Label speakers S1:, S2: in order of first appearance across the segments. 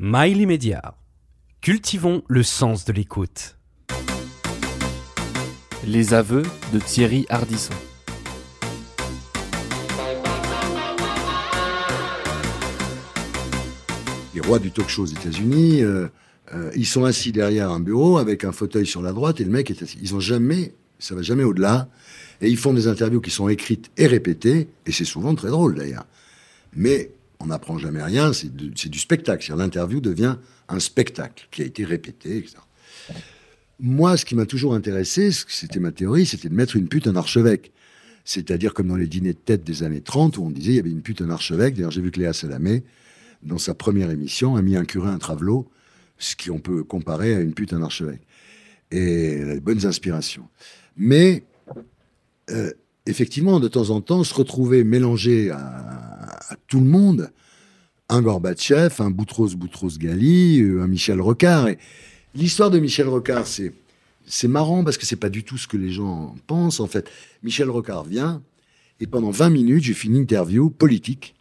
S1: Mail immédiat. Cultivons le sens de l'écoute.
S2: Les aveux de Thierry Hardisson.
S3: Les rois du talk show aux États-Unis, euh, euh, ils sont assis derrière un bureau avec un fauteuil sur la droite et le mec est assis. Ils ont jamais, ça va jamais au-delà. Et ils font des interviews qui sont écrites et répétées, et c'est souvent très drôle d'ailleurs. Mais on n'apprend jamais rien, c'est du, spectacle. L'interview devient un spectacle qui a été répété, etc. Moi, ce qui m'a toujours intéressé, c'était ma théorie, c'était de mettre une pute en archevêque. C'est-à-dire comme dans les dîners de tête des années 30, où on disait il y avait une pute en archevêque. D'ailleurs, j'ai vu que Léa Salamé, dans sa première émission, a mis un curé, un travelot, ce qu'on peut comparer à une pute en archevêque. Et elle bonnes inspirations. Mais, euh, effectivement, de temps en temps, se retrouver mélangé à, à tout le monde, un Gorbatchev, un Boutros Boutros-Ghali, euh, un Michel Rocard. Et l'histoire de Michel Rocard, c'est c'est marrant parce que c'est pas du tout ce que les gens pensent en fait. Michel Rocard vient et pendant 20 minutes, j'ai fait une interview politique.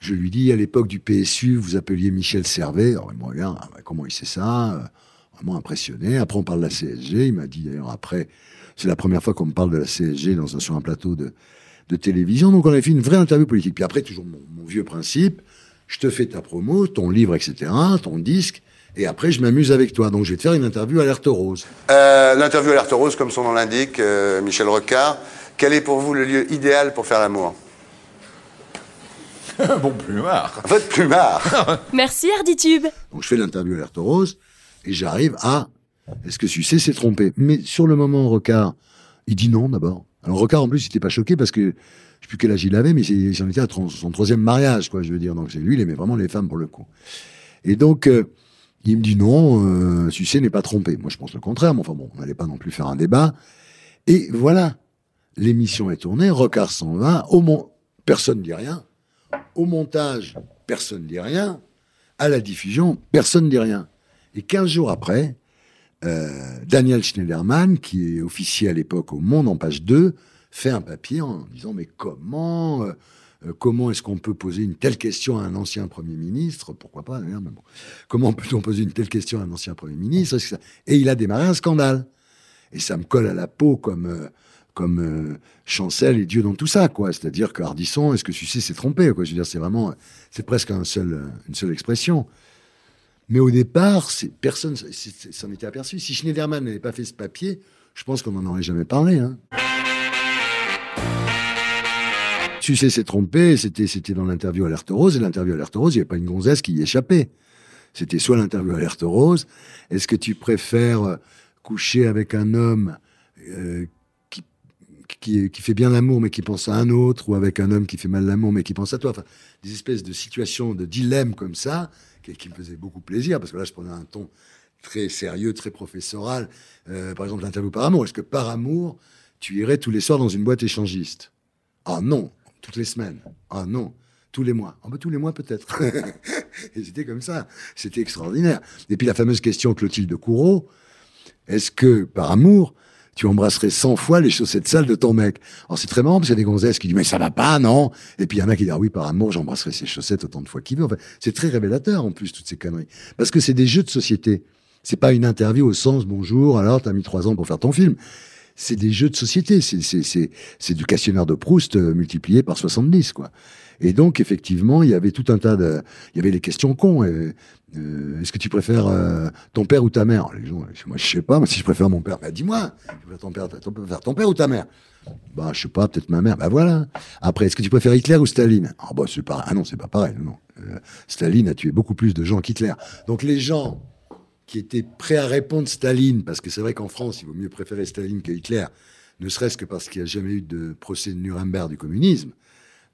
S3: Je lui dis à l'époque du PSU, vous appeliez Michel Servet. Alors il me regarde, ah, comment il sait ça? Vraiment impressionné. Après, on parle de la CSG. Il m'a dit d'ailleurs après, c'est la première fois qu'on me parle de la CSG dans un, sur un plateau de, de télévision. Donc on a fait une vraie interview politique. Puis après, toujours mon, mon vieux principe, je te fais ta promo, ton livre, etc., ton disque. Et après, je m'amuse avec toi. Donc, je vais te faire une interview alerte rose.
S4: Euh, L'interview alerte rose, comme son nom l'indique, euh, Michel Rocard. Quel est pour vous le lieu idéal pour faire l'amour
S5: bon plumard.
S4: Votre plumard.
S6: Merci Arditube.
S3: Donc, je fais l'interview alerte rose et j'arrive à est-ce que Sucé s'est trompé Mais sur le moment, Rocard, il dit non d'abord. Alors, Rocard, en plus, il n'était pas choqué parce que je sais plus quel âge il avait, mais j'en étais à son troisième mariage, quoi, je veux dire. Donc, c'est lui, il aimait vraiment les femmes pour le coup. Et donc, euh, il me dit non, euh, n'est pas trompé. Moi, je pense le contraire, mais enfin bon, on n'allait pas non plus faire un débat. Et voilà, l'émission est tournée, Rocard s'en va, au mon... personne ne dit rien. Au montage, personne ne dit rien. À la diffusion, personne ne dit rien. Et 15 jours après, euh, Daniel Schneiderman, qui est officier à l'époque au Monde en page 2, fait un papier en disant mais comment euh, euh, comment est-ce qu'on peut poser une telle question à un ancien Premier ministre? Pourquoi pas. Comment peut-on poser une telle question à un ancien Premier ministre? Et il a démarré un scandale. Et ça me colle à la peau comme, comme Chancel et Dieu dans tout ça, quoi. C'est-à-dire que Hardisson, est-ce que Sucé s'est trompé, quoi? C'est vraiment, c'est presque une seule expression. Mais au départ, personne s'en était aperçu. Si Schneiderman n'avait pas fait ce papier, je pense qu'on n'en aurait jamais parlé. Hein. Sucé s'est trompé, c'était, dans l'interview Alerte Rose, et l'interview Alerte Rose, il n'y avait pas une gonzesse qui y échappait. C'était soit l'interview Alerte Rose, est-ce que tu préfères euh, coucher avec un homme euh, qui, qui, qui, fait bien l'amour mais qui pense à un autre, ou avec un homme qui fait mal l'amour mais qui pense à toi? Enfin, des espèces de situations, de dilemmes comme ça, qui, me faisaient beaucoup plaisir, parce que là, je prenais un ton très sérieux, très professoral. Euh, par exemple, l'interview par amour. Est-ce que par amour, tu irais tous les soirs dans une boîte échangiste? Ah non toutes les semaines. Ah non, tous les mois. Ah bah, tous les mois peut-être. et c'était comme ça. C'était extraordinaire. Et puis la fameuse question Clotilde Courreau, est-ce que par amour, tu embrasserais 100 fois les chaussettes sales de ton mec Alors c'est très marrant parce qu'il y a des gonzesses qui disent mais ça va pas, non? Et puis il y en a qui disent ah oui par amour j'embrasserai ses chaussettes autant de fois qu'il veut. Enfin, c'est très révélateur en plus toutes ces conneries parce que c'est des jeux de société. C'est pas une interview au sens bonjour alors t'as mis trois ans pour faire ton film c'est des jeux de société. C'est du questionnaire de Proust euh, multiplié par 70, quoi. Et donc, effectivement, il y avait tout un tas de... Il y avait les questions cons. Euh, Est-ce que tu préfères euh, ton père ou ta mère? Les gens, moi, je sais pas. Moi, si je préfère mon père, bah, dis-moi. Ton père, tu préfères ton père ou ta mère? Bah, je sais pas, peut-être ma mère. Bah voilà. Après, est-ce que tu préfères Hitler ou Staline? Ah bah pas. Ah non, c'est pas pareil. Non. Euh, Staline a tué beaucoup plus de gens qu'Hitler. Donc les gens qui était prêt à répondre Staline, parce que c'est vrai qu'en France, il vaut mieux préférer Staline que Hitler, ne serait-ce que parce qu'il n'y a jamais eu de procès de Nuremberg du communisme.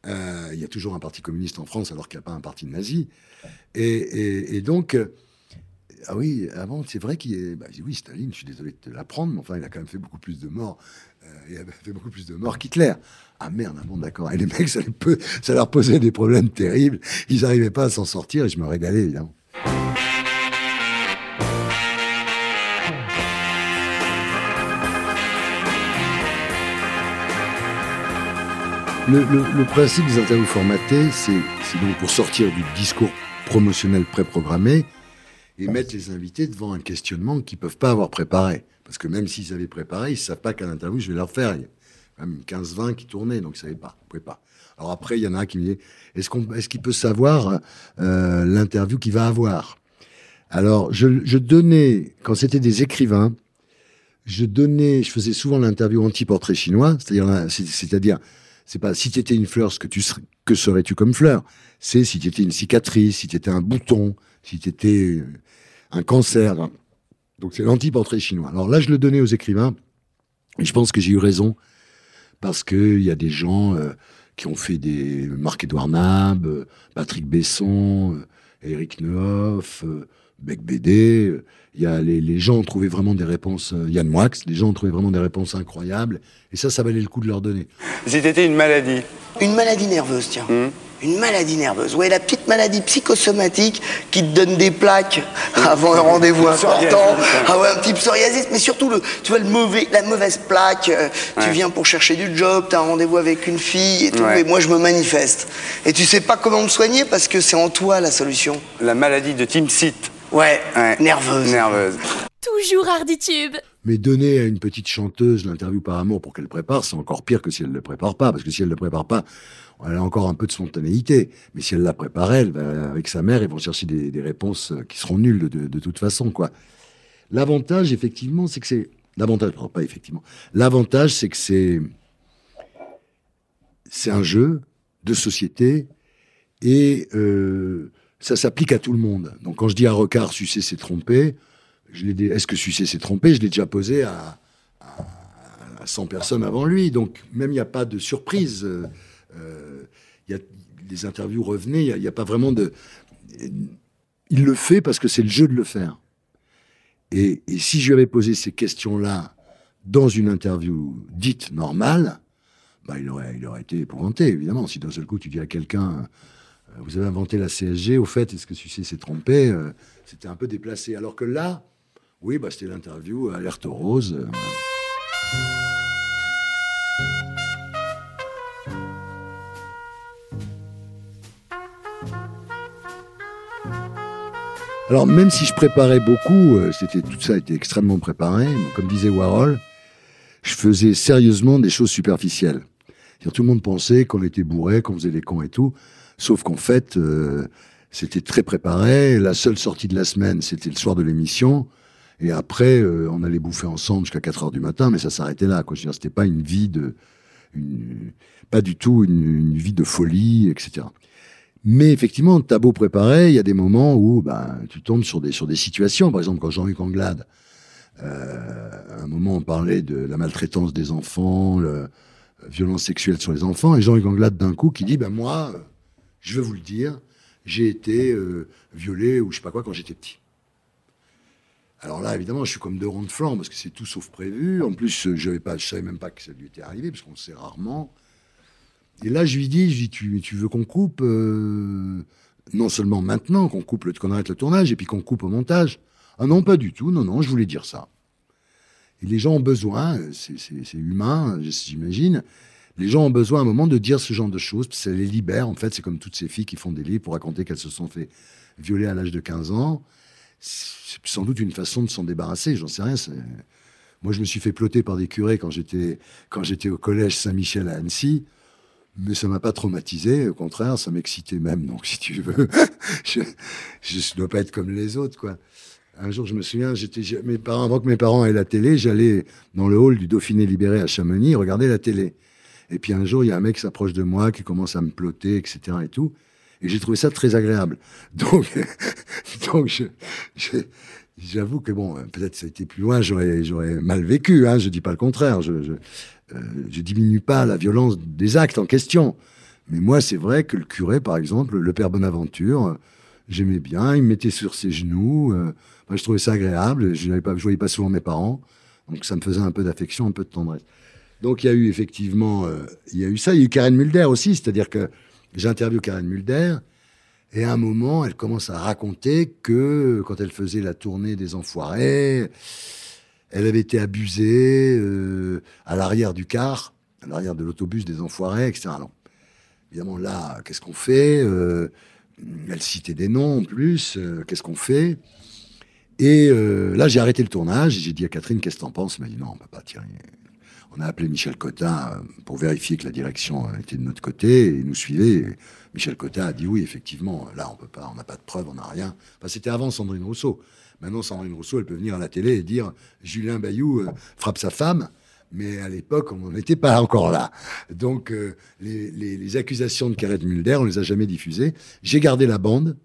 S3: Euh, il y a toujours un parti communiste en France alors qu'il n'y a pas un parti nazi. Et, donc, euh, ah oui, avant, c'est vrai qu'il est. Bah, oui, Staline, je suis désolé de te l'apprendre, mais enfin, il a quand même fait beaucoup plus de morts. Euh, il a fait beaucoup plus de morts qu'Hitler. Ah merde, ah bon, d'accord. Et les mecs, ça, ça leur posait des problèmes terribles. Ils n'arrivaient pas à s'en sortir et je me régalais, évidemment. Le, le, le, principe des interviews formatées, c'est donc pour sortir du discours promotionnel préprogrammé et mettre les invités devant un questionnement qu'ils peuvent pas avoir préparé. Parce que même s'ils avaient préparé, ils savent pas qu'à interview, je vais leur faire. Il y a même 15-20 qui tournaient, donc ils savaient pas, ils pouvaient pas. Alors après, il y en a un qui me dit, est-ce qu'on, est-ce qu'il peut savoir euh, l'interview qu'il va avoir? Alors, je, je donnais, quand c'était des écrivains, je donnais, je faisais souvent l'interview anti-portrait chinois, c'est-à-dire, c'est-à-dire, c'est pas si tu étais une fleur, ce que tu serais, que serais-tu comme fleur? C'est si tu étais une cicatrice, si tu étais un bouton, si tu étais un cancer. Donc c'est l'anti-portrait chinois. Alors là, je le donnais aux écrivains, et je pense que j'ai eu raison, parce qu'il y a des gens euh, qui ont fait des Marc-Édouard Nab, euh, Patrick Besson, euh, Eric Nehoff, euh, Bec BD. euh, Il y a les, les gens ont trouvé vraiment des réponses, euh, Yann Moix, les gens ont trouvé vraiment des réponses incroyables, et ça, ça valait le coup de leur donner.
S5: Si t'étais une maladie,
S6: Une maladie nerveuse, tiens. Une maladie nerveuse. Ouais, la petite maladie psychosomatique qui te donne des plaques avant un rendez-vous important. Ah ouais, un petit psoriasis, mais surtout le, tu vois, le mauvais, la mauvaise plaque. euh, Tu viens pour chercher du job, t'as un rendez-vous avec une fille et tout,
S5: Ouais.
S6: et moi je me manifeste. Et tu sais pas comment me soigner parce que c'est en toi la solution.
S5: la maladie de Tim Sit.
S6: Ouais,
S5: Ouais.
S6: nerveuse.
S5: Nerveuse.
S7: Toujours Harditube.
S3: Mais donner à une petite chanteuse l'interview par amour pour qu'elle prépare, c'est encore pire que si elle ne le prépare pas, parce que si elle ne le prépare pas, elle a encore un peu de spontanéité. Mais si elle l'a préparé, elle va, avec sa mère, ils vont chercher des, des réponses euh, qui seront nulles de, de toute façon, quoi. L'avantage, effectivement, c'est que c'est l'avantage, pardon, pas effectivement. L'avantage, c'est que c'est c'est un jeu de société et euh, ça s'applique à tout le monde. Donc quand je dis à Recard, sucer, c'est tromper, est-ce que sucer, c'est tromper? Je l'ai déjà posé à, à, à 100 personnes avant lui. Donc même il n'y a pas de surprise. Euh, euh, y a, les interviews revenaient, il n'y a, pas vraiment de... Il le fait parce que c'est le jeu de le faire. Et, si je lui avais posé ces questions-là dans une interview dite normale, bah, il, aurait, il aurait été épouvanté, évidemment. Si d'un seul coup tu dis à quelqu'un, vous avez inventé la CSG, au fait, est-ce que Sucé s'est trompé Euh, C'était un peu déplacé. Alors que là, oui, bah, c'était l'interview Rose. euh, voilà. Alors même si je préparais beaucoup, euh, c'était tout ça était extrêmement préparé. Comme disait Warhol, je faisais sérieusement des choses superficielles. Tout le monde pensait qu'on était bourré, qu'on faisait des cons et tout, sauf qu'en fait, euh, c'était très préparé. La seule sortie de la semaine, c'était le soir de l'émission. Et après, euh, on allait bouffer ensemble jusqu'à 4 heures du matin, mais ça s'arrêtait là. Quoi. C'était pas une vie de, une, pas du tout une, une vie de folie, etc. Mais effectivement, t'as beau préparer, il y a des moments où ben, tu tombes sur des, sur des situations. Par exemple, quand Jean-Luc Anglade, euh, à un moment, on parlait de la maltraitance des enfants, la violence sexuelle sur les enfants, et Jean-Luc Anglade, d'un coup, qui dit ben, Moi, euh, je veux vous le dire, j'ai été euh, violé ou je sais pas quoi quand j'étais petit. Alors là, évidemment, je suis comme deux ronds de flanc parce que c'est tout sauf prévu. En plus, euh, je ne savais même pas que ça lui était arrivé parce qu'on sait rarement. Et là, je lui dis, je lui dis tu, veux qu'on coupe euh, non seulement maintenant, qu'on coupe, qu'on arrête le tournage et puis qu'on coupe au montage. Ah non, pas du tout. Non, non, je voulais dire ça. Et les gens ont besoin, c'est- humain, j'imagine. Les gens ont besoin à un moment de dire ce genre de choses, que ça les libère. En fait, c'est comme toutes ces filles qui font des livres pour raconter qu'elles se sont fait violer à l'âge de 15 ans. C'est sans doute une façon de s'en débarrasser, j'en sais rien. Moi, je me suis fait ploter par des curés quand j'étais au collège Saint-Michel à Annecy. Mais ça m'a pas traumatisé, au contraire, ça m'excitait même. Donc, si tu veux, je ne dois pas être comme les autres, quoi. Un jour, je me souviens, j'étais, mes parents, avant que mes parents aient la télé, j'allais dans le hall du Dauphiné libéré à Chamonix regarder la télé. Et puis un jour, il y a un mec qui s'approche de moi, qui commence à me ploter, etc. et tout. Et j'ai trouvé ça très agréable. Donc, donc j'avoue que bon, peut-être ça a été plus loin, j'aurais, j'aurais mal vécu. Hein, je dis pas le contraire. Je, je, euh, diminue pas la violence des actes en question. Mais moi, c'est vrai que le curé, par exemple, le père Bonaventure, euh, j'aimais bien. Il me mettait sur ses genoux. euh, je trouvais ça agréable. Je n'avais pas, je voyais pas souvent mes parents, donc ça me faisait un peu d'affection, un peu de tendresse. Donc il y a eu effectivement, euh, il y a eu ça. Il y a eu Karen Mulder aussi, c'est-à-dire que j'ai interviewé Karen Mulder. Et à un moment, elle commence à raconter que quand elle faisait la tournée des Enfoirés, elle avait été abusée euh, à l'arrière du car, à l'arrière de l'autobus des Enfoirés, etc. Alors, évidemment, là, qu'est-ce qu'on fait Euh, elle citait des noms en plus. Qu'est-ce qu'on fait? Et là, j'ai arrêté le tournage. J'ai dit à Catherine, qu'est-ce que t'en penses? Elle m'a dit non, on peut pas tirer. On a appelé Michel Cotta euh, pour vérifier que la direction euh, était de notre côté et nous suivait. Michel Cotta a dit oui, effectivement, là, on peut pas, on n'a pas de preuves, on n'a rien. Enfin, c'était avant Sandrine Rousseau. Maintenant, Sandrine Rousseau, elle peut venir à la télé et dire Julien Bayou euh, frappe sa femme. Mais à l'époque, on n'était pas encore là. Donc, les, accusations de Kareth Mulder, on les a jamais diffusées. J'ai gardé la bande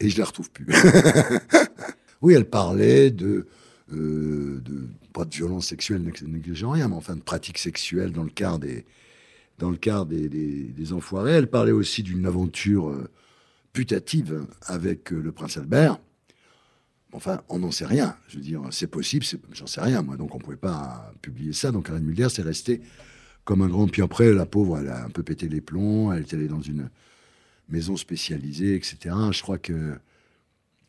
S3: et je la retrouve plus. oui, elle parlait de, euh, de pas de violence sexuelle négligeant rien, mais enfin de pratiques sexuelles dans le quart des dans le quart des, enfoirés. Elle parlait aussi d'une aventure euh, putative avec euh, le prince Albert. Enfin, on n'en sait rien. Je veux dire, c'est possible, j'en sais rien, moi. Donc, on ne pouvait pas publier ça. Donc, Arlène Mulder, c'est resté comme un grand. Puis après, la pauvre, elle a un peu pété les plombs. Elle est allée dans une maison spécialisée, etc. Je crois que.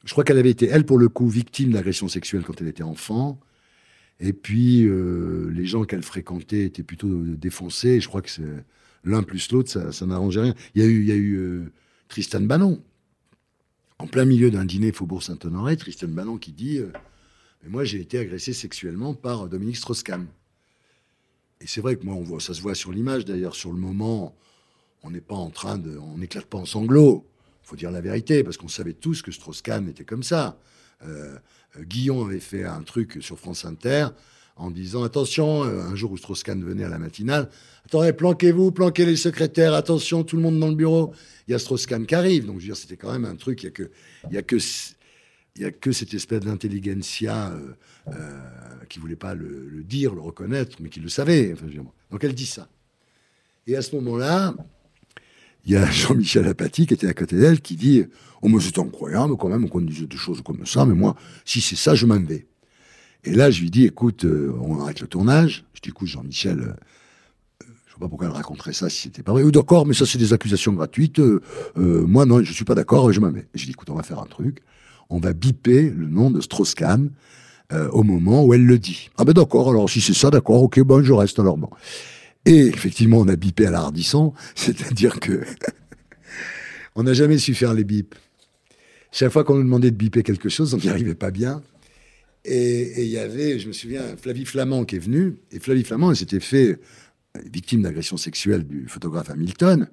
S3: Je crois qu'elle avait été, elle, pour le coup, victime d'agression sexuelle quand elle était enfant. Et puis, euh, les gens qu'elle fréquentait étaient plutôt défoncés. Je crois que l'un plus l'autre, ça, n'arrangeait rien. Il y a eu, il y euh, Tristan Bannon, en plein milieu d'un dîner Faubourg Saint-Honoré, Tristan Bannon qui dit euh, Mais Moi, j'ai été agressé sexuellement par Dominique Strauss-Kahn. Et c'est vrai que moi, on voit, ça se voit sur l'image d'ailleurs, sur le moment, on n'est pas en train de. On n'éclate pas en sanglots. Dire la vérité, parce qu'on savait tous que Strauss-Kahn était comme ça. Euh, euh, Guillon avait fait un truc sur France Inter en disant attention, euh, un jour où Strauss-Kahn venait à la matinale, attendez, planquez-vous, planquez les secrétaires, attention, tout le monde dans le bureau. Il y a Strauss-Kahn qui arrive. Donc, je veux dire, c'était quand même un truc, il y a que, a a que cette espèce d'intelligentsia euh, euh, qui voulait pas le, dire, le reconnaître, mais qui le savait. Enfin. Donc, elle dit ça. Et à ce moment-là, il y a Jean-Michel Apathy qui était à côté d'elle qui dit Oh, mais c'est incroyable quand même qu'on disait des choses comme ça, mais moi, si c'est ça, je m'en vais. Et là, je lui dis Écoute, euh, on arrête le tournage. Je dis Écoute, Jean-Michel, euh, je sais pas pourquoi elle raconterait ça si c'était pas vrai. Oui, d'accord, mais ça, c'est des accusations gratuites. Euh, moi, non, je suis pas d'accord, je m'en vais. Je dis Écoute, on va faire un truc. On va biper le nom de Strauss-Kahn au moment où elle le dit. Ah ben d'accord, alors si c'est ça, d'accord, ok, bon, je reste alors. Bon. Et effectivement, on a bipé à la c'est-à-dire que on n'a jamais su faire les bips. Chaque fois qu'on nous demandait de biper quelque chose, on n'y arrivait pas bien. Et et il y avait, je me souviens, Flavie Flamand qui est venue. Et Flavie Flamand, elle s'était fait euh, victime d'agression sexuelle du photographe Hamilton.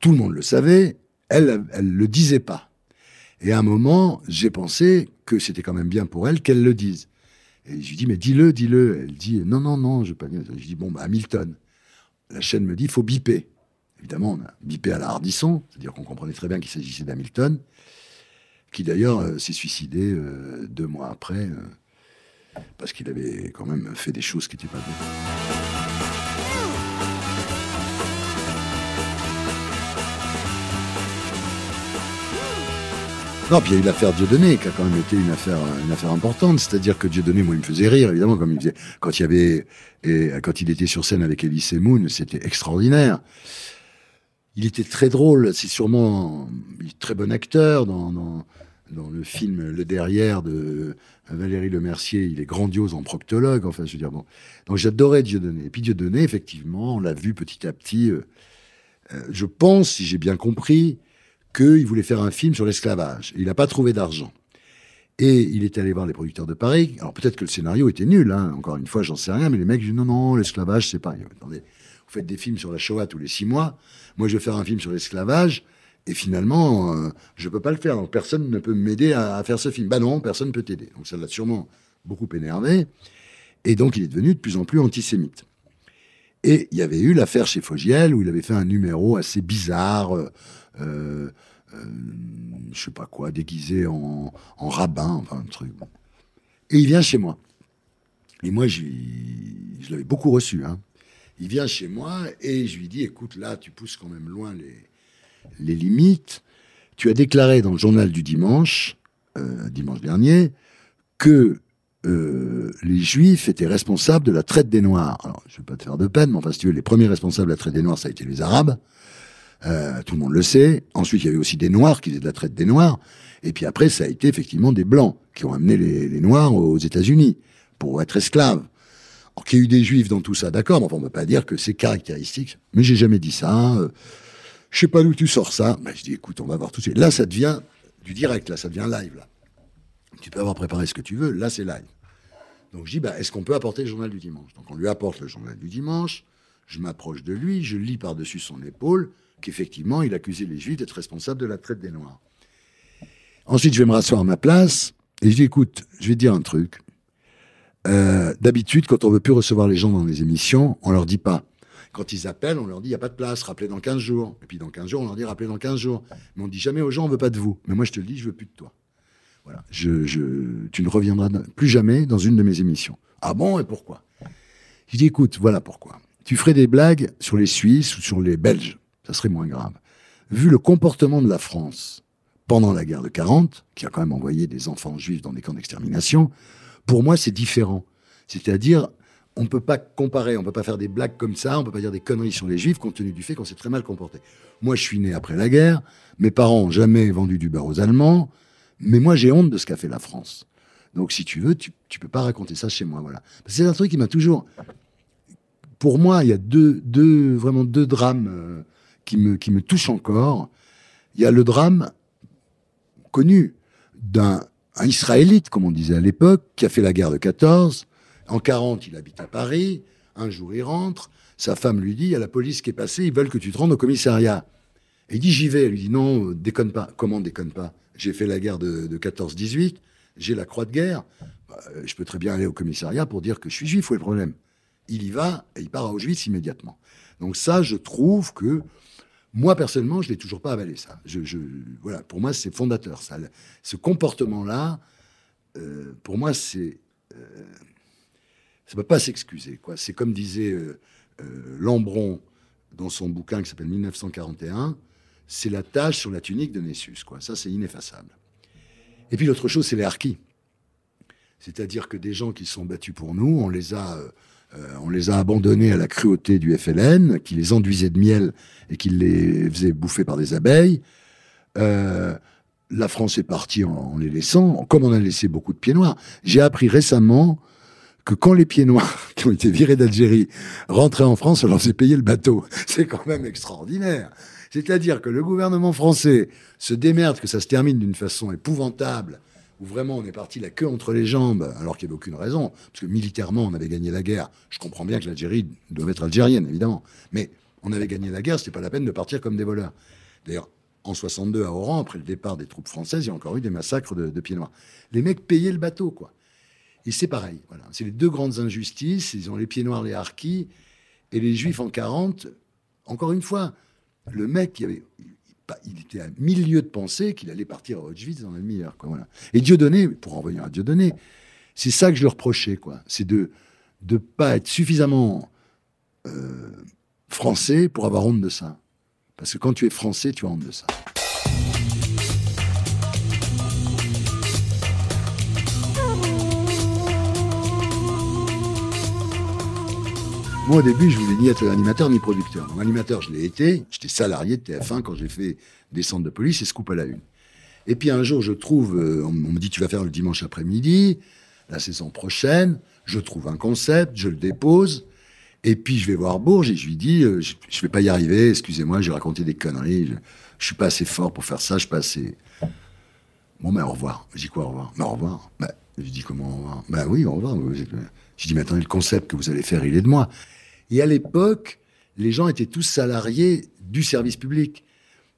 S3: Tout le monde le savait. Elle, elle le disait pas. Et à un moment, j'ai pensé que c'était quand même bien pour elle qu'elle le dise. Et je lui dis, mais dis-le, dis-le. Elle dit, non, non, non, je vais pas dire. Je dis, bon, bah, Hamilton. La chaîne me dit, faut biper. Évidemment, on a bipé à la Hardisson, c'est-à-dire qu'on comprenait très bien qu'il s'agissait d'Hamilton, qui d'ailleurs euh, s'est suicidé euh, deux mois après, euh, parce qu'il avait quand même fait des choses qui n'étaient pas bien. Non, puis il y a eu l'affaire Dieudonné, qui a quand même été une affaire, importante. C'est-à-dire que Dieudonné, moi, il me faisait rire, évidemment, comme il faisait, quand il y avait, et quand il était sur scène avec Elie Moon, c'était extraordinaire. Il était très drôle, c'est sûrement, il est très bon acteur dans, dans, dans le film Le Derrière de Valérie Lemercier, il est grandiose en proctologue, enfin, je veux dire, bon. Donc j'adorais Dieudonné. Et puis Dieudonné, effectivement, on l'a vu petit à petit, euh, euh, je pense, si j'ai bien compris, qu'il voulait faire un film sur l'esclavage. Il n'a pas trouvé d'argent. Et il est allé voir les producteurs de Paris. Alors peut-être que le scénario était nul, hein. encore une fois, j'en sais rien, mais les mecs disent non, non, l'esclavage, c'est pas. Attendez, vous faites des films sur la Shoah tous les six mois. Moi, je vais faire un film sur l'esclavage. Et finalement, euh, je peux pas le faire. Donc, personne ne peut m'aider à, à faire ce film. Bah non, personne ne peut t'aider. Donc ça l'a sûrement beaucoup énervé. Et donc il est devenu de plus en plus antisémite. Et il y avait eu l'affaire chez Fogiel où il avait fait un numéro assez bizarre, euh, euh, euh, je sais pas quoi, déguisé en, rabbin, enfin un truc. Et il vient chez moi. Et moi, je, l'avais beaucoup reçu. Hein. Il vient chez moi et je lui dis, écoute, là, tu pousses quand même loin les, les limites. Tu as déclaré dans le journal du dimanche, euh, dimanche dernier, que euh, les Juifs étaient responsables de la traite des Noirs. Alors, je ne vais pas te faire de peine, mais enfin, si tu veux, les premiers responsables de la traite des Noirs, ça a été les Arabes. Euh, tout le monde le sait. Ensuite, il y avait aussi des Noirs qui faisaient de la traite des Noirs. Et puis après, ça a été effectivement des Blancs qui ont amené les, Noirs aux États-Unis pour être esclaves. Alors qu'il y a eu des Juifs dans tout ça, d'accord, mais on ne peut pas dire que c'est caractéristique. Mais j'ai jamais dit ça. Euh, Je sais pas d'où tu sors ça. Ben, je dis, écoute, on va voir tout de suite. Là, ça devient du direct, là, ça devient live, là. Tu peux avoir préparé ce que tu veux, là, c'est live. Donc je dis, bah, est-ce qu'on peut apporter le journal du dimanche? Donc on lui apporte le journal du dimanche, je m'approche de lui, je lis par-dessus son épaule qu'effectivement, il accusait les Juifs d'être responsables de la traite des Noirs. Ensuite, je vais me rasseoir à ma place et je dis, écoute, je vais te dire un truc. Euh, D'habitude, quand on veut plus recevoir les gens dans les émissions, on leur dit pas. Quand ils appellent, on leur dit, il n'y a pas de place, rappelez dans 15 jours. Et puis dans 15 jours, on leur dit, rappelez dans 15 jours. Mais on dit jamais aux gens, on veut pas de vous. Mais moi, je te le dis, je veux plus de toi. Voilà. Tu ne reviendras plus jamais dans une de mes émissions. Ah bon, et pourquoi? Je dis, écoute, voilà pourquoi. Tu ferais des blagues sur les Suisses ou sur les Belges, ça serait moins grave. Vu le comportement de la France pendant la guerre de 40, qui a quand même envoyé des enfants juifs dans des camps d'extermination, pour moi, c'est différent. C'est-à-dire, on ne peut pas comparer, on ne peut pas faire des blagues comme ça, on ne peut pas dire des conneries sur les juifs compte tenu du fait qu'on s'est très mal comporté. Moi, je suis né après la guerre, mes parents n'ont jamais vendu du beurre aux Allemands, mais moi, j'ai honte de ce qu'a fait la France. Donc, si tu veux, tu, ne peux pas raconter ça chez moi, voilà. C'est un truc qui m'a toujours. Pour moi, il y a deux, deux vraiment deux drames euh, qui me touchent encore. Il y a le drame connu d'un Israélite, comme on disait à l'époque, qui a fait la guerre de 14. En 40, il habite à Paris. Un jour, il rentre. Sa femme lui dit, il y a la police qui est passée, ils veulent que tu te rendes au commissariat. Et il dit, j'y vais. Elle lui dit, non, déconne pas. Comment déconne pas? J'ai fait la guerre de, 14-18, j'ai la croix de guerre. Bah, je peux très bien aller au commissariat pour dire que je suis juif, où est le problème? Il y va et il part à Auschwitz immédiatement. Donc ça, je trouve que moi personnellement, je l'ai toujours pas avalé ça. Je, voilà, pour moi, c'est fondateur. Ça, ce comportement-là, euh, pour moi, c'est euh, ça peut pas s'excuser. Quoi, c'est comme disait euh, Lambron dans son bouquin qui s'appelle 1941 c'est la tâche sur la tunique de Nessus. Quoi. Ça, c'est ineffaçable. Et puis l'autre chose, c'est les harkis. C'est-à-dire que des gens qui sont battus pour nous, on les a, euh, on les a abandonnés à la cruauté du FLN, qui les enduisait de miel et qui les faisait bouffer par des abeilles. Euh, la France est partie en, les laissant, comme on a laissé beaucoup de pieds noirs. J'ai appris récemment que quand les pieds noirs qui ont été virés d'Algérie rentraient en France, on leur faisait payer le bateau. C'est quand même extraordinaire. C'est-à-dire que le gouvernement français se démerde que ça se termine d'une façon épouvantable, où vraiment on est parti la queue entre les jambes, alors qu'il n'y avait aucune raison, parce que militairement on avait gagné la guerre. Je comprends bien que l'Algérie doit être algérienne, évidemment, mais on avait gagné la guerre, c'était pas la peine de partir comme des voleurs. D'ailleurs, en 62 à Oran, après le départ des troupes françaises, il y a encore eu des massacres de, pieds noirs. Les mecs payaient le bateau, quoi. Et c'est pareil. Voilà. C'est les deux grandes injustices. Ils ont les pieds noirs, les harkis, et les juifs en 40. Encore une fois, le mec, il, avait, il était à milieu de penser qu'il allait partir à Auschwitz dans le meilleur. Quoi, voilà. Et Dieudonné, pour en revenir à Dieudonné, c'est ça que je le reprochais. Quoi. C'est de ne pas être suffisamment euh, français pour avoir honte de ça. Parce que quand tu es français, tu as honte de ça. Moi, au début, je voulais ni être animateur ni producteur. Donc, animateur, je l'ai été. J'étais salarié de TF1 quand j'ai fait des centres de police et Scoop à la une. Et puis un jour, je trouve, euh, on, me dit, tu vas faire le dimanche après-midi, la saison prochaine. Je trouve un concept, je le dépose. Et puis, je vais voir Bourges et je lui dis, euh, je, ne vais pas y arriver, excusez-moi, j'ai raconté des conneries. Je, ne suis pas assez fort pour faire ça, je suis pas assez. Bon, mais au revoir. Je dis quoi, au revoir? Mais au revoir. Ben, je dis comment au revoir? Ben oui, au revoir. Je dis, maintenant, le concept que vous allez faire, il est de moi. Et à l'époque, les gens étaient tous salariés du service public.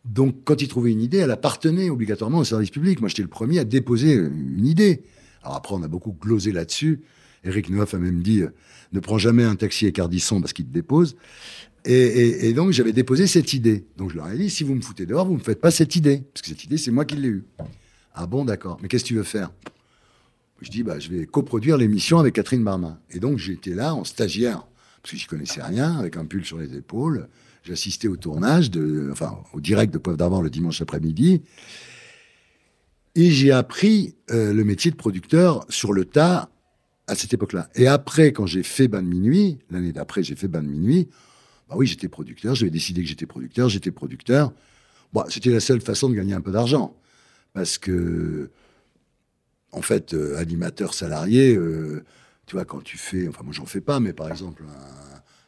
S3: Donc, quand ils trouvaient une idée, elle appartenait obligatoirement au service public. Moi, j'étais le premier à déposer une idée. Alors après, on a beaucoup glosé là-dessus. Eric Neuf a même dit euh, ne prends jamais un taxi à Cardisson parce qu'il te dépose. Et, donc, j'avais déposé cette idée. Donc, je leur ai dit si vous me foutez dehors, vous ne me faites pas cette idée. Parce que cette idée, c'est moi qui l'ai eue. Ah bon, d'accord. Mais qu'est-ce que tu veux faire? Je dis bah, je vais coproduire l'émission avec Catherine Barma. Et donc, j'étais là en stagiaire parce que j'y connaissais rien, avec un pull sur les épaules. J'assistais au tournage, de, enfin au direct de Poivre d'Arvor le dimanche après-midi. Et j'ai appris euh, le métier de producteur sur le tas à cette époque-là. Et après, quand j'ai fait Bain de Minuit, l'année d'après, j'ai fait Bain de Minuit, bah oui, j'étais producteur, j'avais décidé que j'étais producteur, j'étais producteur. Bon, c'était la seule façon de gagner un peu d'argent. Parce que, en fait, euh, animateur salarié, euh, tu vois, quand tu fais, enfin moi j'en fais pas, mais par exemple,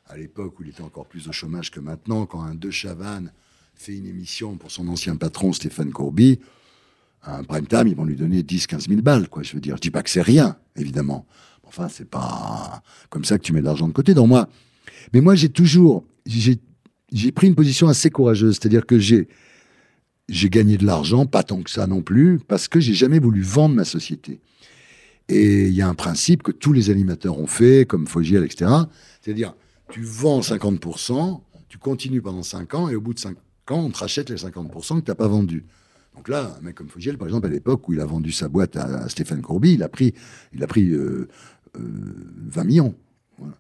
S3: à l'époque où il était encore plus au chômage que maintenant, quand un De Chavannes fait une émission pour son ancien patron, Stéphane Courby, un prime time, ils vont lui donner 10, 15 000 balles, quoi. Je veux dire, je dis pas que c'est rien, évidemment. Enfin, c'est pas comme ça que tu mets de l'argent de côté. Donc moi, mais moi, j'ai toujours, j'ai pris une position assez courageuse. C'est-à-dire que j'ai, j'ai gagné de l'argent, pas tant que ça non plus, parce que j'ai jamais voulu vendre ma société. Et il y a un principe que tous les animateurs ont fait, comme Fogiel, etc. C'est-à-dire, tu vends 50%, tu continues pendant 5 ans, et au bout de 5 ans, on te rachète les 50% que tu n'as pas vendu. Donc là, un mec comme Fogiel, par exemple, à l'époque où il a vendu sa boîte à, Stéphane Courby, il a pris, il a pris 20 euh, euh, millions.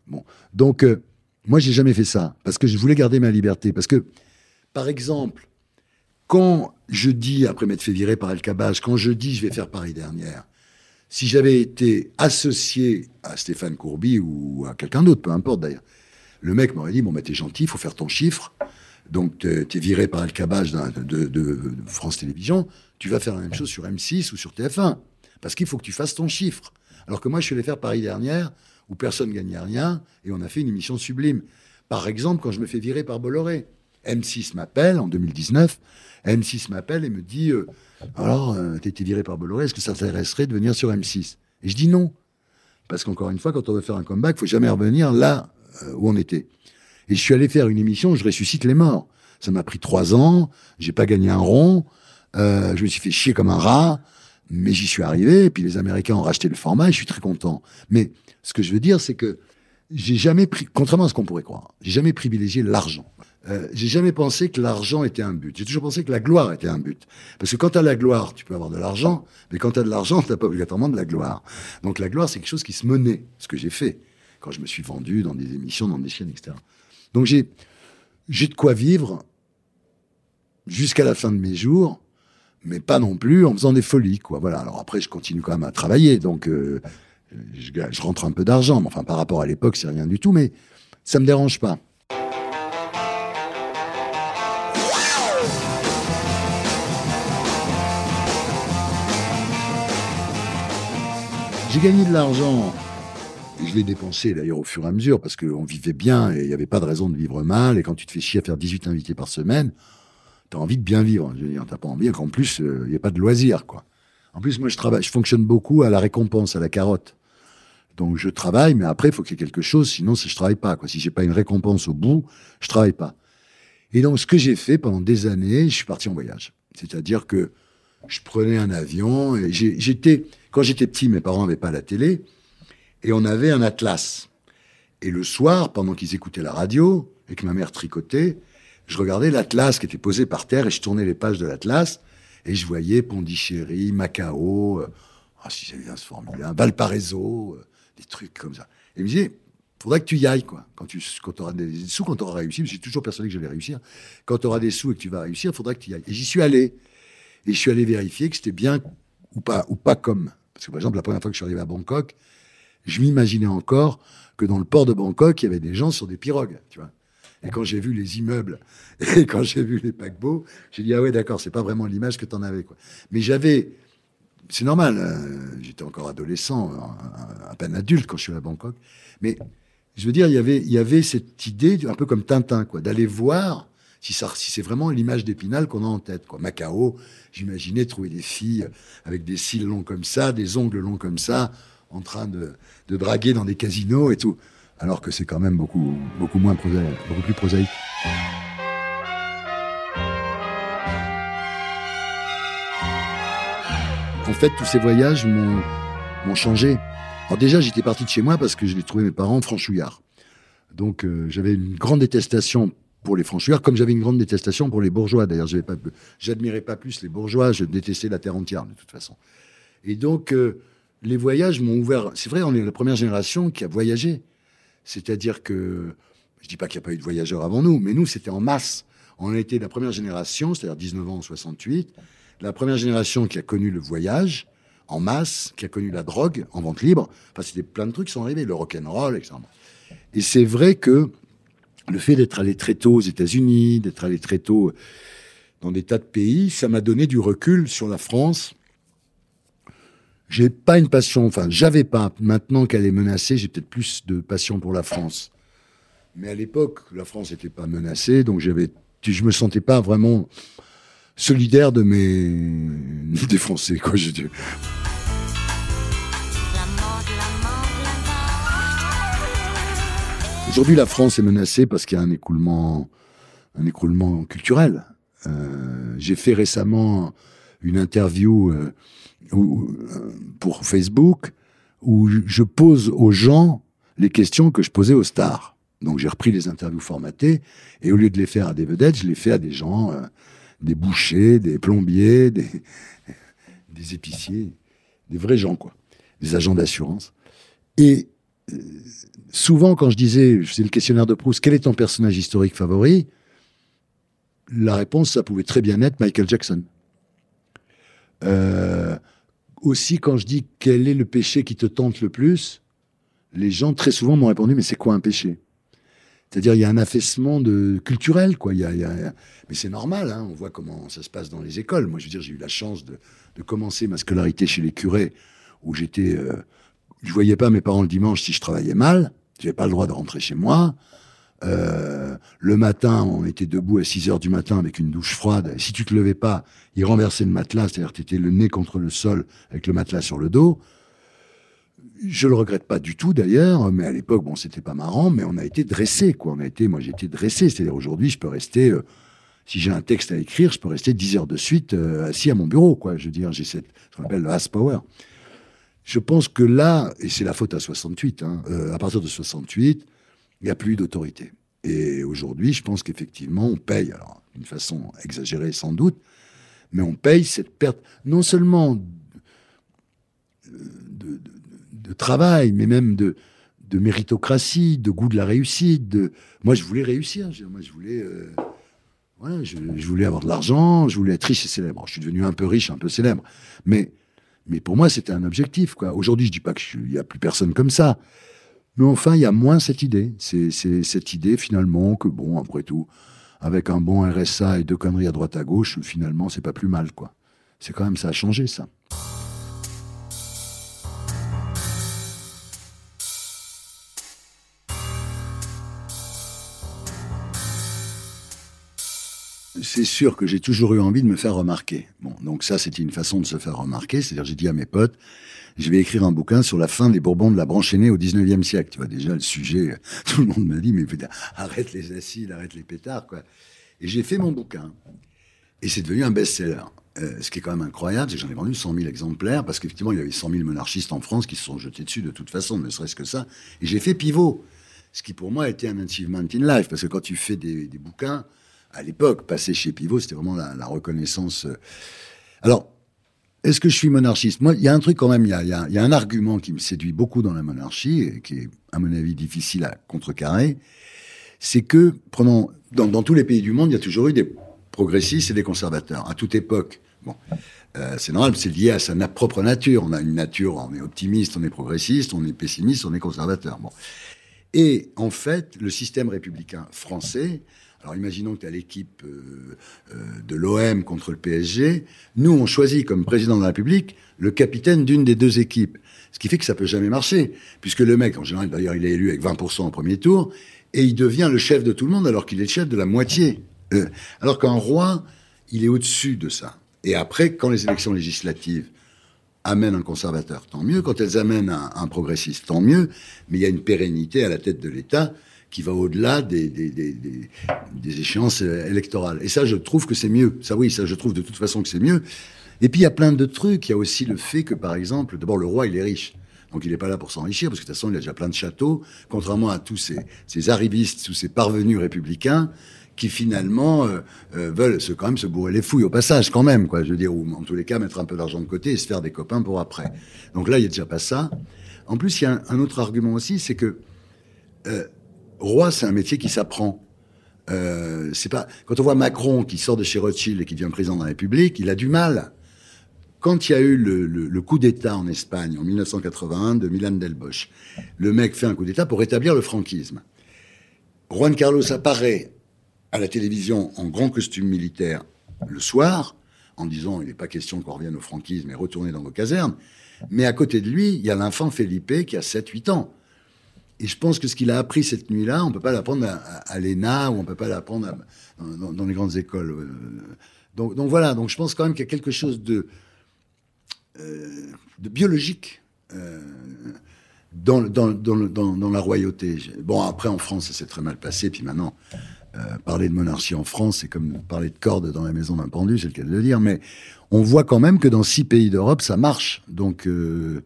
S3: Bon. Donc, euh, moi, j'ai jamais fait ça, parce que je voulais garder ma liberté. Parce que, par exemple, quand je dis, après m'être fait virer par El Kabach, quand je dis je vais faire Paris dernière, si j'avais été associé à Stéphane Courby ou à quelqu'un d'autre, peu importe d'ailleurs, le mec m'aurait dit, bon, bah, t'es gentil, il faut faire ton chiffre. Donc, t'es es viré par El Kabach de, France Télévisions. Tu vas faire la même chose sur M6 ou sur TF1. Parce qu'il faut que tu fasses ton chiffre. Alors que moi, je suis allé faire Paris dernière, où personne gagnait rien, et on a fait une émission sublime. Par exemple, quand je me fais virer par Bolloré, M6 m'appelle en 2019, M6 m'appelle et me dit euh, Alors, euh, été viré par Bolloré, est-ce que ça t'intéresserait de venir sur M6 Et je dis non. Parce qu'encore une fois, quand on veut faire un comeback, il faut jamais revenir là euh, où on était. Et je suis allé faire une émission je ressuscite les morts. Ça m'a pris trois ans, j'ai pas gagné un rond, je me suis fait chier comme un rat, mais j'y suis arrivé, et puis les Américains ont racheté le format, et je suis très content. Mais ce que je veux dire, c'est que j'ai jamais pris, contrairement à ce qu'on pourrait croire, j'ai jamais privilégié l'argent. Euh, j'ai jamais pensé que l'argent était un but. J'ai toujours pensé que la gloire était un but. Parce que quand tu as la gloire, tu peux avoir de l'argent, mais quand tu as de l'argent, tu n'as pas obligatoirement de la gloire. Donc la gloire, c'est quelque chose qui se menait, ce que j'ai fait quand je me suis vendu dans des émissions, dans des chaînes, etc. Donc j'ai, j'ai de quoi vivre jusqu'à la fin de mes jours, mais pas non plus en faisant des folies, quoi. Voilà. Alors après, je continue quand même à travailler, donc euh, je, rentre un peu d'argent. Enfin, par rapport à l'époque, c'est rien du tout, mais ça me dérange pas. J'ai gagné de l'argent. Je l'ai dépensé d'ailleurs au fur et à mesure parce qu'on vivait bien et il n'y avait pas de raison de vivre mal. Et quand tu te fais chier à faire 18 invités par semaine, tu as envie de bien vivre. Je veux dire, t'as pas envie qu'en plus, il euh, n'y ait pas de loisirs. En plus, moi, je travaille, je fonctionne beaucoup à la récompense, à la carotte. Donc, je travaille, mais après, il faut qu'il y ait quelque chose, sinon, si je travaille pas, quoi. Si j'ai pas une récompense au bout, je travaille pas. Et donc, ce que j'ai fait pendant des années, je suis parti en voyage. C'est-à-dire que je prenais un avion j'étais, quand j'étais petit, mes parents n'avaient pas la télé et on avait un atlas. Et le soir, pendant qu'ils écoutaient la radio et que ma mère tricotait, je regardais l'atlas qui était posé par terre et je tournais les pages de l'atlas et je voyais Pondichéry, Macao, euh, ah si j'avais bien ce formulaire, Valparaiso, euh, des trucs comme ça. Et il me disait, faudrait que tu y ailles, quoi. Quand tu quand auras des sous, quand tu auras réussi, j'ai toujours persuadé que j'allais réussir. Quand tu auras des sous et que tu vas réussir, faudra que tu y ailles. Et j'y suis allé. Et je suis allé vérifier que c'était bien ou pas, ou pas comme. Parce que par exemple, la première fois que je suis arrivé à Bangkok, je m'imaginais encore que dans le port de Bangkok, il y avait des gens sur des pirogues, tu vois. Et quand j'ai vu les immeubles et quand j'ai vu les paquebots, j'ai dit ah ouais d'accord, c'est pas vraiment l'image que tu en avais quoi. Mais j'avais, c'est normal, euh, j'étais encore adolescent, à peine adulte quand je suis à Bangkok. Mais je veux dire, il y avait, il y avait cette idée un peu comme Tintin quoi, d'aller voir si, si c'est vraiment l'image d'Épinal qu'on a en tête. Quoi. Macao, j'imaginais trouver des filles avec des cils longs comme ça, des ongles longs comme ça, en train de, de draguer dans des casinos et tout. Alors que c'est quand même beaucoup, beaucoup, moins prosaïque, beaucoup plus prosaïque. En fait, tous ces voyages m'ont changé. Alors déjà, j'étais parti de chez moi parce que je l'ai trouvé mes parents franchouillards. Donc euh, j'avais une grande détestation pour les franchouillards, comme j'avais une grande détestation pour les bourgeois. D'ailleurs, j'admirais pas, pas plus les bourgeois, je détestais la terre entière, de toute façon. Et donc, euh, les voyages m'ont ouvert. C'est vrai, on est la première génération qui a voyagé. C'est-à-dire que, je dis pas qu'il n'y a pas eu de voyageurs avant nous, mais nous, c'était en masse. On a été la première génération, c'est-à-dire 19 ans en 68, la première génération qui a connu le voyage en masse, qui a connu la drogue en vente libre. Enfin, c'était plein de trucs qui sont arrivés, le rock'n'roll, etc. Et c'est vrai que le fait d'être allé très tôt aux États-Unis, d'être allé très tôt dans des tas de pays, ça m'a donné du recul sur la France. J'ai pas une passion, enfin, j'avais pas. Maintenant qu'elle est menacée, j'ai peut-être plus de passion pour la France. Mais à l'époque, la France n'était pas menacée, donc j'avais je me sentais pas vraiment solidaire de mes des Français, quoi. Je dis. Aujourd'hui, la France est menacée parce qu'il y a un écoulement, un écroulement culturel. Euh, J'ai fait récemment une interview euh, où- euh, pour Facebook où je pose aux gens les questions que je posais aux stars. Donc j'ai repris les interviews formatées et au lieu de les faire à des vedettes, je les fais à des gens, des bouchers, des plombiers, des, des épiciers, des vrais gens quoi, des agents d'assurance. Et euh, souvent quand je disais, c'est le questionnaire de Proust, quel est ton personnage historique favori? La réponse, ça pouvait très bien être Michael Jackson. Euh, aussi, quand je dis quel est le péché qui te tente le plus, les gens très souvent m'ont répondu mais c'est quoi un péché? C'est-à-dire il y a un affaissement de culturel quoi. Il y a, il y a- mais c'est normal, hein, on voit comment ça se passe dans les écoles. Moi, je veux dire, j'ai eu la chance de, de commencer ma scolarité chez les curés, où j'étais, euh, je voyais pas mes parents le dimanche si je travaillais mal. J'avais pas le droit de rentrer chez moi. Euh, le matin, on était debout à 6 heures du matin avec une douche froide. Si tu te levais pas, ils renversaient le matelas, c'est-à-dire tu étais le nez contre le sol avec le matelas sur le dos. Je le regrette pas du tout d'ailleurs, mais à l'époque, bon, c'était pas marrant, mais on a été dressé, quoi. On a été, moi, j'ai été dressé. C'est-à-dire aujourd'hui, je peux rester, euh, si j'ai un texte à écrire, je peux rester 10 heures de suite euh, assis à mon bureau, quoi. Je veux dire, j'ai cette, ce qu'on appelle le has power. Je pense que là, et c'est la faute à 68, hein, euh, à partir de 68, il n'y a plus d'autorité. Et aujourd'hui, je pense qu'effectivement, on paye, alors d'une façon exagérée sans doute, mais on paye cette perte, non seulement de, de travail, mais même de, de méritocratie, de goût de la réussite. De... Moi, je voulais réussir. je Moi, je voulais, euh, je voulais avoir de l'argent, je voulais être riche et célèbre. Je suis devenu un peu riche, un peu célèbre. Mais, mais pour moi, c'était un objectif. quoi. Aujourd'hui, je dis pas qu'il n'y a plus personne comme ça. Mais enfin, il y a moins cette idée. C'est c'est cette idée, finalement, que bon, après tout, avec un bon RSA et deux conneries à droite à gauche, finalement, c'est pas plus mal, quoi. C'est quand même, ça a changé, ça. C'est sûr que j'ai toujours eu envie de me faire remarquer. Bon, donc ça, c'était une façon de se faire remarquer. C'est-à-dire, j'ai dit à mes potes, je vais écrire un bouquin sur la fin des Bourbons de la branche aînée au 19e siècle. Tu vois, déjà, le sujet, tout le monde m'a dit, mais arrête les acides, arrête les pétards, quoi. Et j'ai fait mon bouquin. Et c'est devenu un best-seller. Euh, ce qui est quand même incroyable, c'est que j'en ai vendu 100 000 exemplaires, parce qu'effectivement, il y avait 100 000 monarchistes en France qui se sont jetés dessus de toute façon, ne serait-ce que ça. Et j'ai fait pivot. Ce qui pour moi était un achievement in life, parce que quand tu fais des bouquins, à l'époque, passer chez Pivot, c'était vraiment la, reconnaissance. euh. Alors, est-ce que je suis monarchiste? Moi, il y a un truc quand même, il y a, un argument qui me séduit beaucoup dans la monarchie, et qui est, à mon avis, difficile à contrecarrer, c'est que, prenons, dans, tous les pays du monde, il y a toujours eu des progressistes et des conservateurs, à toute époque. Bon, euh, c'est normal, c'est lié à sa propre nature. On a une nature, on est optimiste, on est progressiste, on est pessimiste, on est conservateur. Bon. Et en fait, le système républicain français, alors imaginons que tu as l'équipe euh, euh, de l'OM contre le PSG, nous on choisit comme président de la République le capitaine d'une des deux équipes. Ce qui fait que ça peut jamais marcher, puisque le mec, en général, d'ailleurs, il est élu avec 20% au premier tour, et il devient le chef de tout le monde alors qu'il est le chef de la moitié. Euh, alors qu'un roi, il est au-dessus de ça. Et après, quand les élections législatives amènent un conservateur, tant mieux. Quand elles amènent un, progressiste, tant mieux. Mais il y a une pérennité à la tête de l'État qui va au-delà des, échéances électorales. Et ça, je trouve que c'est mieux. Ça, oui, ça, je trouve de toute façon que c'est mieux. Et puis, il y a plein de trucs. Il y a aussi le fait que, par exemple, d'abord, le roi, il est riche. Donc, il n'est pas là pour s'enrichir, parce que de toute façon, il a déjà plein de châteaux, contrairement à tous ces, ces arrivistes, tous ces parvenus républicains, qui finalement euh, euh, veulent se, quand même se bourrer les fouilles au passage, quand même, quoi. Je veux dire, ou en tous les cas, mettre un peu d'argent de côté et se faire des copains pour après. Donc là, il n'y a déjà pas ça. En plus, il y a un, autre argument aussi, c'est que euh, roi, c'est un métier qui s'apprend. C'est pas quand on voit Macron qui sort de chez Rothschild et qui devient président de la République, il a du mal. Quand il y a eu le coup d'État en Espagne en 1981 de Milan Del Bosch, le mec fait un coup d'État pour rétablir le franquisme. Juan Carlos apparaît à la télévision en grand costume militaire le soir, en disant il n'est pas question qu'on revienne au franquisme et retourner dans vos casernes. Mais à côté de lui, il y a l'enfant Felipe qui a 7-8 ans. Et je pense que ce qu'il a appris cette nuit-là, on peut pas l'apprendre à, à, l'ENA ou on peut pas l'apprendre dans, les grandes écoles. euh. Donc, voilà, donc je pense quand même qu'il y a quelque chose de, euh, biologique euh, dans, dans la royauté. Bon, après en France, ça s'est très mal passé, puis maintenant, euh, parler de monarchie en France, c'est comme parler de cordes dans la maison d'un pendu, c'est le cas de le dire, mais on voit quand même que dans six pays d'Europe, ça marche. Donc, euh,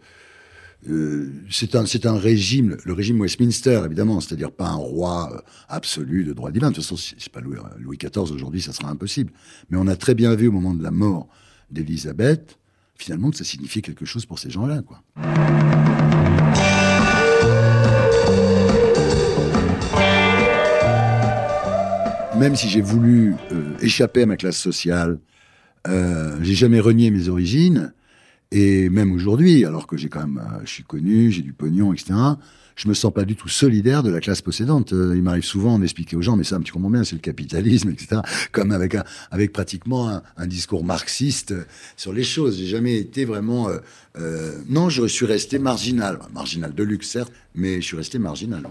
S3: euh, c'est un, un régime, le régime Westminster, évidemment, c'est-à-dire pas un roi absolu de droit divin. De toute façon, c'est pas Louis, Louis XIV aujourd'hui, ça sera impossible. Mais on a très bien vu au moment de la mort d'Élisabeth, finalement, que ça signifiait quelque chose pour ces gens-là, quoi. Même si j'ai voulu euh, échapper à ma classe sociale, euh, j'ai jamais renié mes origines. Et même aujourd'hui, alors que j'ai quand même, euh, je suis connu, j'ai du pognon, etc., je me sens pas du tout solidaire de la classe possédante. Euh, il m'arrive souvent d'expliquer aux gens, mais ça, tu comprends bien, c'est le capitalisme, etc., comme avec, avec pratiquement un, discours marxiste sur les choses. J'ai jamais été vraiment... non, je suis resté marginal. Marginal de luxe, certes, mais je suis resté marginal.